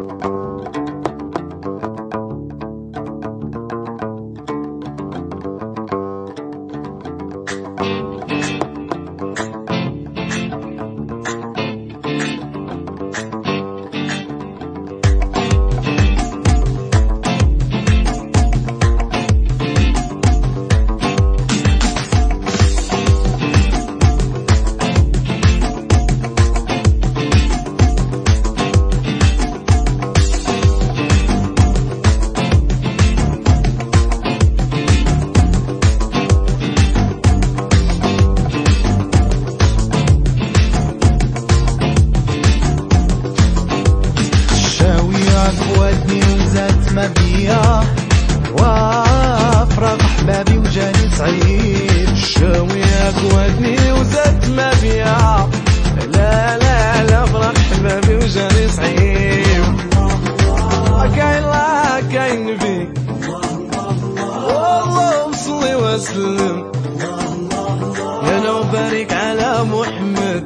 you. بيا وافرق احبابي وجاني سعيد شاويك ودني وزات ما بيا. لا لا لا فرق احبابي وجاني سعيد كاين لا كاين فيك والله صلي وسلم يا لو بارك على محمد.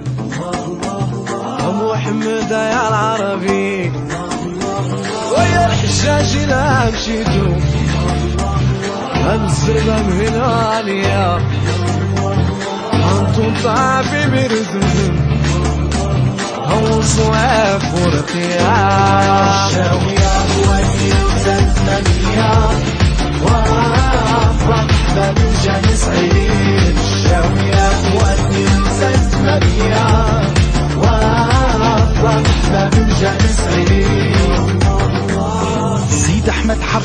محمد يا العربي. لا مشيتو السلام هنا عليا انتو طعبي برزمزم هو صواف ورقيا شاوية ودني وزات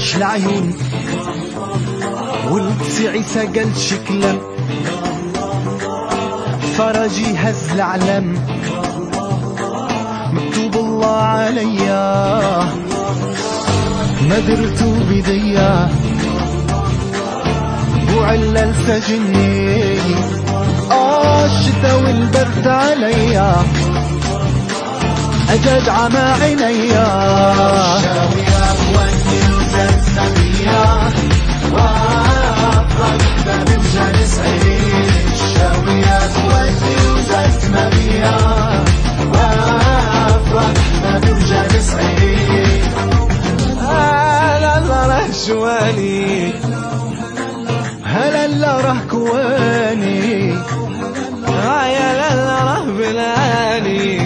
حرش العيون ولد عيسى قال شكلا فرجي هز العلم مكتوب الله عليا. ما درتو بديا. وعلى الفجني. آه الشتا والبرد عليا. أجد عمى عينيا. راه كواني هيا لا لا راه بلاني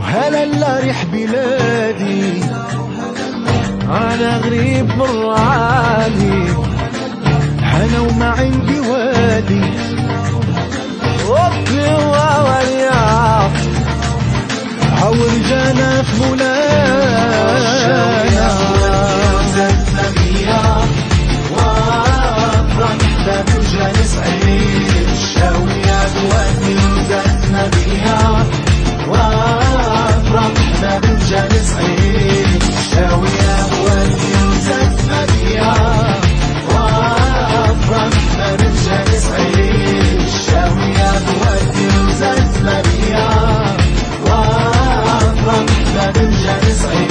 هلا لا ريح بلادي. أنا غريب مراني Jerusalem.